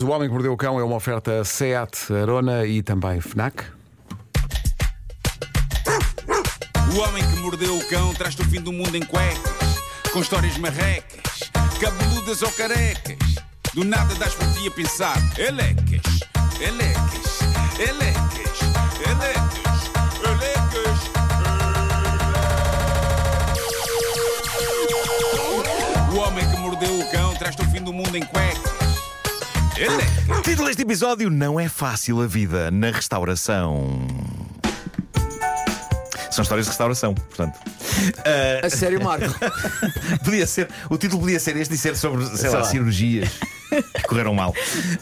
O Homem que Mordeu o Cão é uma oferta SEAT, Arona e também FNAC. O homem que mordeu o cão traz-te o fim do mundo em cuecas, com histórias marrecas, cabeludas ou carecas. Do nada das por ti a pensar, elecas, elecas, elecas, elecas, elecas. O homem que mordeu o cão traz-te o fim do mundo em cuecas. Título deste episódio: Não é fácil a vida na restauração. São histórias de restauração, portanto. Ah, A sério, Marco. podia ser, o título podia ser este e ser sobre, sei, lá, lá. cirurgias correram mal.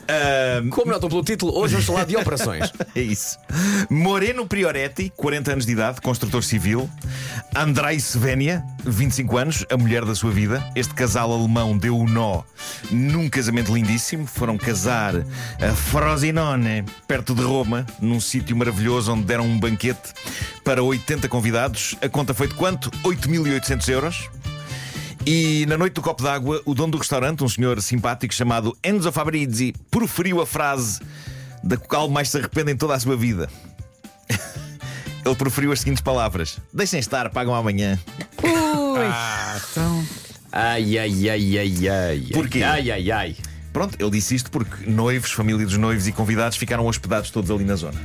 Ah, Como notam pelo título, hoje vamos falar de operações. é isso. Moreno Prioretti, 40 anos de idade, construtor civil. Andrei Svenia, 25 anos, a mulher da sua vida. Este casal alemão deu o nó num casamento lindíssimo. Foram casar a Frosinone, perto de Roma, num sítio maravilhoso onde deram um banquete para 80 convidados. A conta foi de quanto? 8.800 euros. E na noite do copo d'água, o dono do restaurante, um senhor simpático chamado Enzo Fabrizi, proferiu a frase da qual mais se arrepende em toda a sua vida. Ele proferiu as seguintes palavras: Deixem estar, pagam amanhã. Ai, ai, ai, ai, ai. Porquê? Ai, ai, ai. Pronto, ele disse isto porque noivos, família dos noivos e convidados ficaram hospedados todos ali na zona.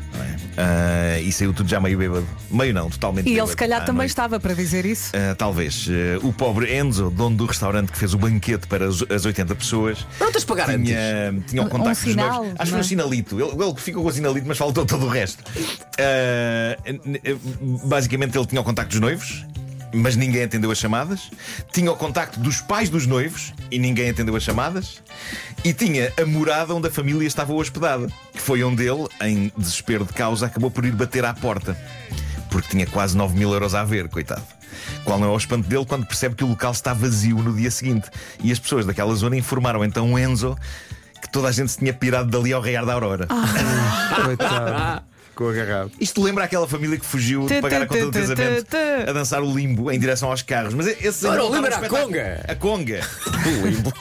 É? Ah, e saiu tudo já meio bêbado. Meio não, totalmente E ele bêbado se calhar à também noite. estava para dizer isso. Ah, talvez. Ah, o pobre Enzo, dono do restaurante que fez o banquete para as, as 80 pessoas. De pagar antes. Tinha, tinha o Um contacto dos sinal, noivos. Acho que foi um é? sinalito. Ele, ele ficou com o sinalito, mas faltou todo o resto. Basicamente, ele tinha o contacto dos noivos. Mas ninguém atendeu as chamadas. Tinha o contacto dos pais dos noivos e ninguém atendeu as chamadas. E tinha a morada onde a família estava hospedada, que foi onde ele, em desespero de causa, acabou por ir bater à porta. Porque tinha quase 9 mil euros a ver, coitado. Qual não é o espanto dele quando percebe que o local está vazio no dia seguinte? E as pessoas daquela zona informaram então o Enzo que toda a gente se tinha pirado dali ao raiar da aurora. Coitado. Ficou agarrado. Isto lembra aquela família que fugiu de pagar a conta do casamento a dançar o limbo em direção aos carros. Mas esse o não era a conga. A conga. Limbo.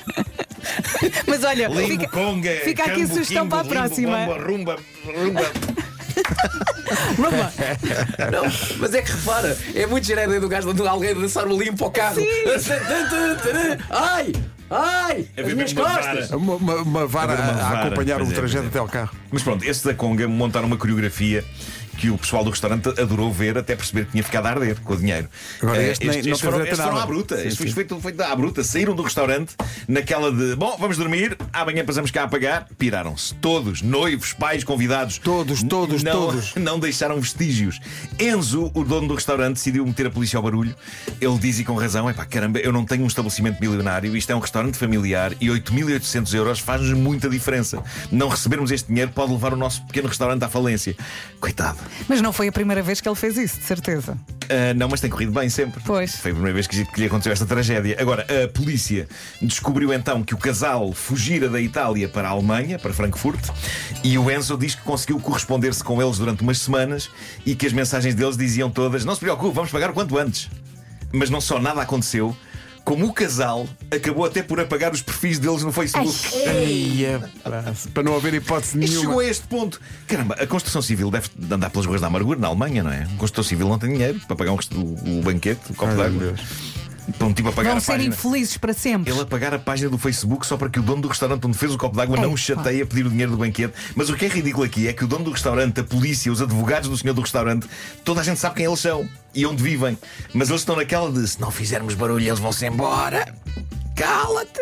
Mas olha, Limbo, fica, conga. fica aqui a sugestão para a limbo, próxima. Bomba, rumba, rumba. Vamos. Não, mas é que repara, é muito ideia do gajo de alguém dançar o limpo ao carro. Ai! Ai! É As ver minhas mesmo uma costas! vara. Uma, uma, uma vara uma a, a vara. acompanhar Pois o é, trajeto pois é. até ao carro. Mas pronto, estes da Conga montaram uma coreografia que o pessoal do restaurante adorou ver até perceber que tinha ficado a arder com o dinheiro. Agora, Eh, este nem- estes, estes foram, estes foram à bruta. Sim, Isto foi feito, feito à bruta. Saíram do restaurante naquela de bom, vamos dormir, amanhã passamos cá a pagar. Piraram-se. Todos, noivos, pais, convidados. Todos, todos, não, todos. Não deixaram vestígios. Enzo, o dono do restaurante, decidiu meter a polícia ao barulho. Ele diz e com razão: é pá, caramba, eu não tenho um estabelecimento milionário, isto é um restaurante familiar e 8.800 euros faz-nos muita diferença. Não recebermos este dinheiro pode levar o nosso pequeno restaurante à falência. Coitado. Mas não foi a primeira vez que ele fez isso, de certeza. Ah, não, mas tem corrido bem sempre. Pois. Foi a primeira vez que, que lhe aconteceu esta tragédia. Agora, a polícia descobriu então que o casal fugira da Itália para a Alemanha, para Frankfurt, e o Enzo diz que conseguiu corresponder-se com eles durante umas semanas e que as mensagens deles diziam todas: Não se preocupe, vamos pagar o quanto antes. Mas não só nada aconteceu. Como o casal acabou até por apagar os perfis deles no Facebook. Pá, para não haver hipótese Isto chegou nenhuma. a este ponto. Caramba, a construção civil deve andar pelas ruas da amargura na Alemanha, não é? O construtor civil não tem dinheiro para pagar um o, o banquete, o copo Ai, d'água. Um tipo a pagar Vão a ser página. infelizes para sempre. Ele a pagar a página do Facebook só para que o dono do restaurante onde fez o copo d'água não o chateie a pedir o dinheiro do banquete. Mas o que é ridículo aqui é que o dono do restaurante, a polícia, os advogados do senhor do restaurante, toda a gente sabe quem eles são e onde vivem. Mas eles estão naquela de se não fizermos barulho, eles vão-se embora. Cala-te!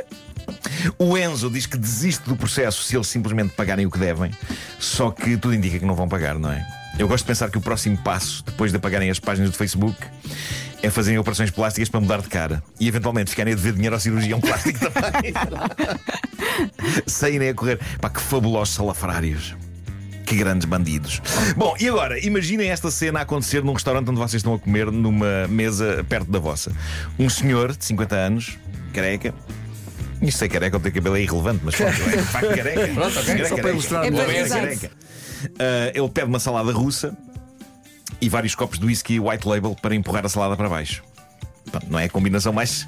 O Enzo diz que desiste do processo se eles simplesmente pagarem o que devem, só que tudo indica que não vão pagar, não é? Eu gosto de pensar que o próximo passo, depois de apagarem as páginas do Facebook, é fazerem operações plásticas para mudar de cara e eventualmente ficarem a dever dinheiro ao cirurgião plástico também. Saírem a correr. Pá, que fabulosos salafrários. Que grandes bandidos. Bom, e agora, imaginem esta cena a acontecer num restaurante onde vocês estão a comer, numa mesa perto da vossa. Um senhor de 50 anos, careca. Isto é careca ou ter cabelo é irrelevante, mas pronto, é de facto careca. Pronto, ok. Careca, Só para ilustrar É É careca. Ah, ele pede uma salada russa e vários copos de whisky white label para empurrar a salada para baixo. Não é a combinação mais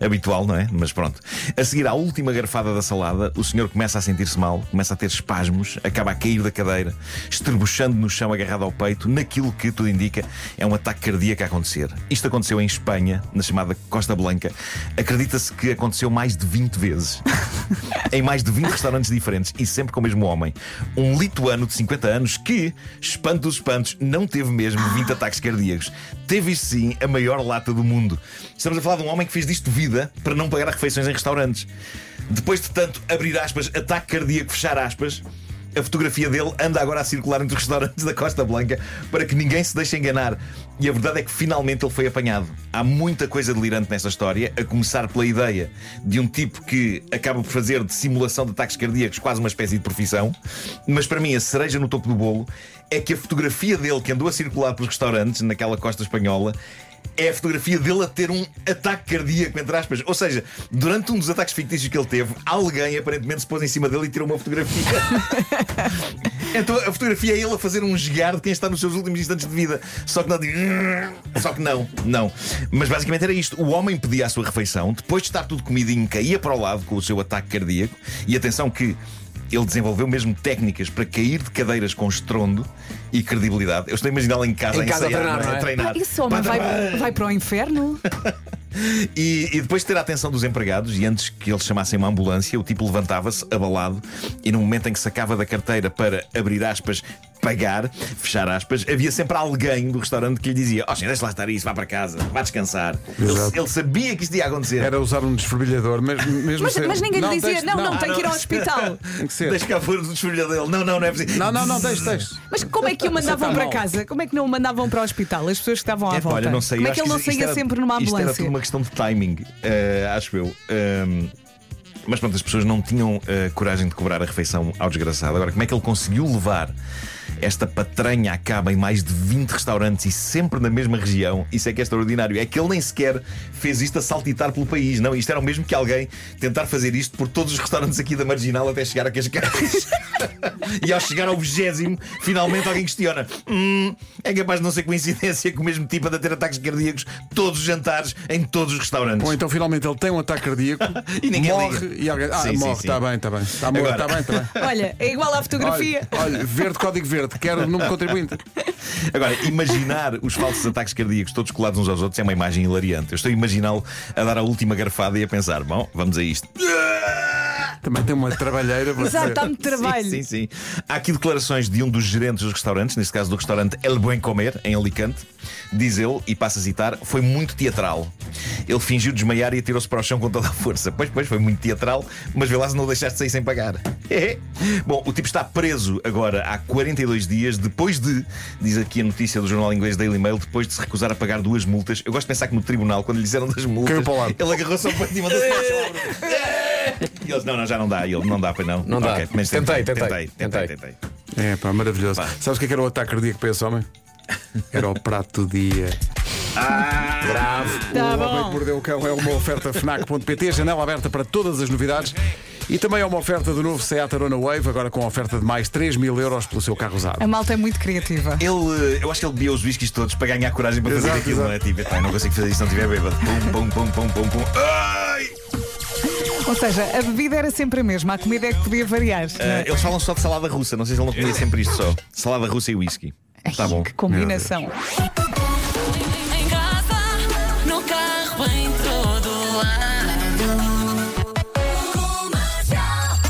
habitual, não é? Mas pronto. A seguir à última garfada da salada, o senhor começa a sentir-se mal, começa a ter espasmos, acaba a cair da cadeira, estrebuchando no chão agarrado ao peito, naquilo que tudo indica é um ataque cardíaco a acontecer. Isto aconteceu em Espanha, na chamada Costa Blanca. Acredita-se que aconteceu mais de 20 vezes. em mais de 20 restaurantes diferentes e sempre com o mesmo homem. Um lituano de 50 anos que, espanto dos espantos, não teve mesmo 20 ataques cardíacos. Teve sim a maior lata do mundo. Estamos a falar de um homem que fez disto vida para não pagar refeições em restaurantes. Depois de tanto abrir aspas, ataque cardíaco, fechar aspas. A fotografia dele anda agora a circular entre os restaurantes da Costa Blanca para que ninguém se deixe enganar. E a verdade é que finalmente ele foi apanhado. Há muita coisa delirante nesta história, a começar pela ideia de um tipo que acaba por fazer de simulação de ataques cardíacos quase uma espécie de profissão. Mas para mim, a cereja no topo do bolo é que a fotografia dele que andou a circular pelos restaurantes naquela costa espanhola é a fotografia dele a ter um ataque cardíaco, entre aspas. Ou seja, durante um dos ataques fictícios que ele teve, alguém aparentemente se pôs em cima dele e tirou uma fotografia. então a fotografia é ele a fazer um gear de quem está nos seus últimos instantes de vida. Só que não. Só que não, não. Mas basicamente era isto. O homem pedia a sua refeição, depois de estar tudo comidinho, caía para o lado com o seu ataque cardíaco. E atenção que ele desenvolveu mesmo técnicas para cair de cadeiras com estrondo e credibilidade. Eu estou a imaginá-lo em casa, Em casa a ensaiar, treinar, não é? é? a treinar. Ah, Esse homem Pá, vai, vai para o inferno? E, e depois de ter a atenção dos empregados, e antes que eles chamassem uma ambulância, o tipo levantava-se, abalado, e no momento em que sacava da carteira para abrir aspas, pagar, fechar aspas, havia sempre alguém do restaurante que lhe dizia: Ó, oh, senhor, deixa lá estar isso, vá para casa, vá descansar. Ele, ele sabia que isto ia acontecer. Era usar um desfervilhador, mesmo, mesmo Mas, ser- mas ninguém lhe dizia, deixe- não, não, tem não. que ir ao hospital. Tem que ser. Deixa cá fora do desfilho dele. Não, não, não é preciso. Não, não, não, deixe, deixe. Mas como é que o mandavam está para mal. casa? Como é que não o mandavam para o hospital? As pessoas que estavam à Epá, volta. olha, não sei, como é que ele não saía era- sempre numa Isto era ambulância? tudo uma questão de timing, eh, acho eu. Ehm, mas pronto, as pessoas não tinham eh, coragem de cobrar a refeição ao desgraçado. Agora, como é que ele conseguiu levar esta patranha a cabo em mais de 20 restaurantes e sempre na mesma região? Isso é que é extraordinário. É que ele nem sequer fez isto a saltitar pelo país. Não, isto era o mesmo que alguém tentar fazer isto por todos os restaurantes aqui da Marginal até chegar a Cascais. e ao chegar ao vigésimo, finalmente alguém questiona: hum, é capaz de não ser coincidência que o mesmo tipo anda a ter ataques cardíacos todos os jantares em todos os restaurantes. Ou então finalmente ele tem um ataque cardíaco E ninguém morre liga. e alguém. Ah, Sim, morre, está bem, está bem. Está morto, Agora- está bem, está bem. Olha, é igual à fotografia. Olha, olha, verde, código verde, quero o número de contribuinte. Agora, imaginar os falsos ataques cardíacos todos colados uns aos outros é uma imagem hilariante. Eu estou a imaginá-lo a dar a última garfada e a pensar: bom, vamos a isto. Também tem uma trabalheira. vou Exato, está muito trabalho. Sim, sim, sim. Há aqui declarações de um dos gerentes dos restaurantes, neste caso do restaurante El Buen Comer, em Alicante. Diz ele, e passa a citar, foi muito teatral. Ele fingiu desmaiar e atirou-se para o chão com toda a força. Pois, pois, foi muito teatral, mas vê lá se não o deixaste sair sem pagar. Bom, o tipo está preso agora há 42 dias, depois de, diz aqui a notícia do jornal inglês Daily Mail, depois de se recusar a pagar duas multas. Eu gosto de pensar que no tribunal, quando lhe disseram das multas, ele agarrou-se ao pé de cima do E eles, não, não, já não dá. E ele, não dá, para não. Não dá. Ok, mas Tentei, tentei, tentei, tentei, tentei. tentei. É pá, maravilhoso. Pá. Sabes o que, é que era o ataque cardíaco para esse homem? Era o prato do dia. Grave. Tá o Homem bom. que Mordeu o Cão é uma oferta FNAC.pt, janela aberta para todas as novidades. E também é uma oferta do novo Seat Arona Wave, agora com oferta de mais 3 mil euros pelo seu carro usado. A malta é muito criativa. Ele, eh, eu acho que ele bebia os whiskies todos para ganhar coragem para fazer Exato, aquilo, exato. não é? Tipo, "Epá, não consigo fazer isto se não estiver bêbado. Pum, pum, pum, pum, pum, pum. Ai! Ou seja, a bebida era sempre a mesma, a comida é que podia variar. não é? Eh, eles falam só de salada russa, não sei se ele não comia sempre isto só. Salada russa e whisky. Tá bom. Que combinação.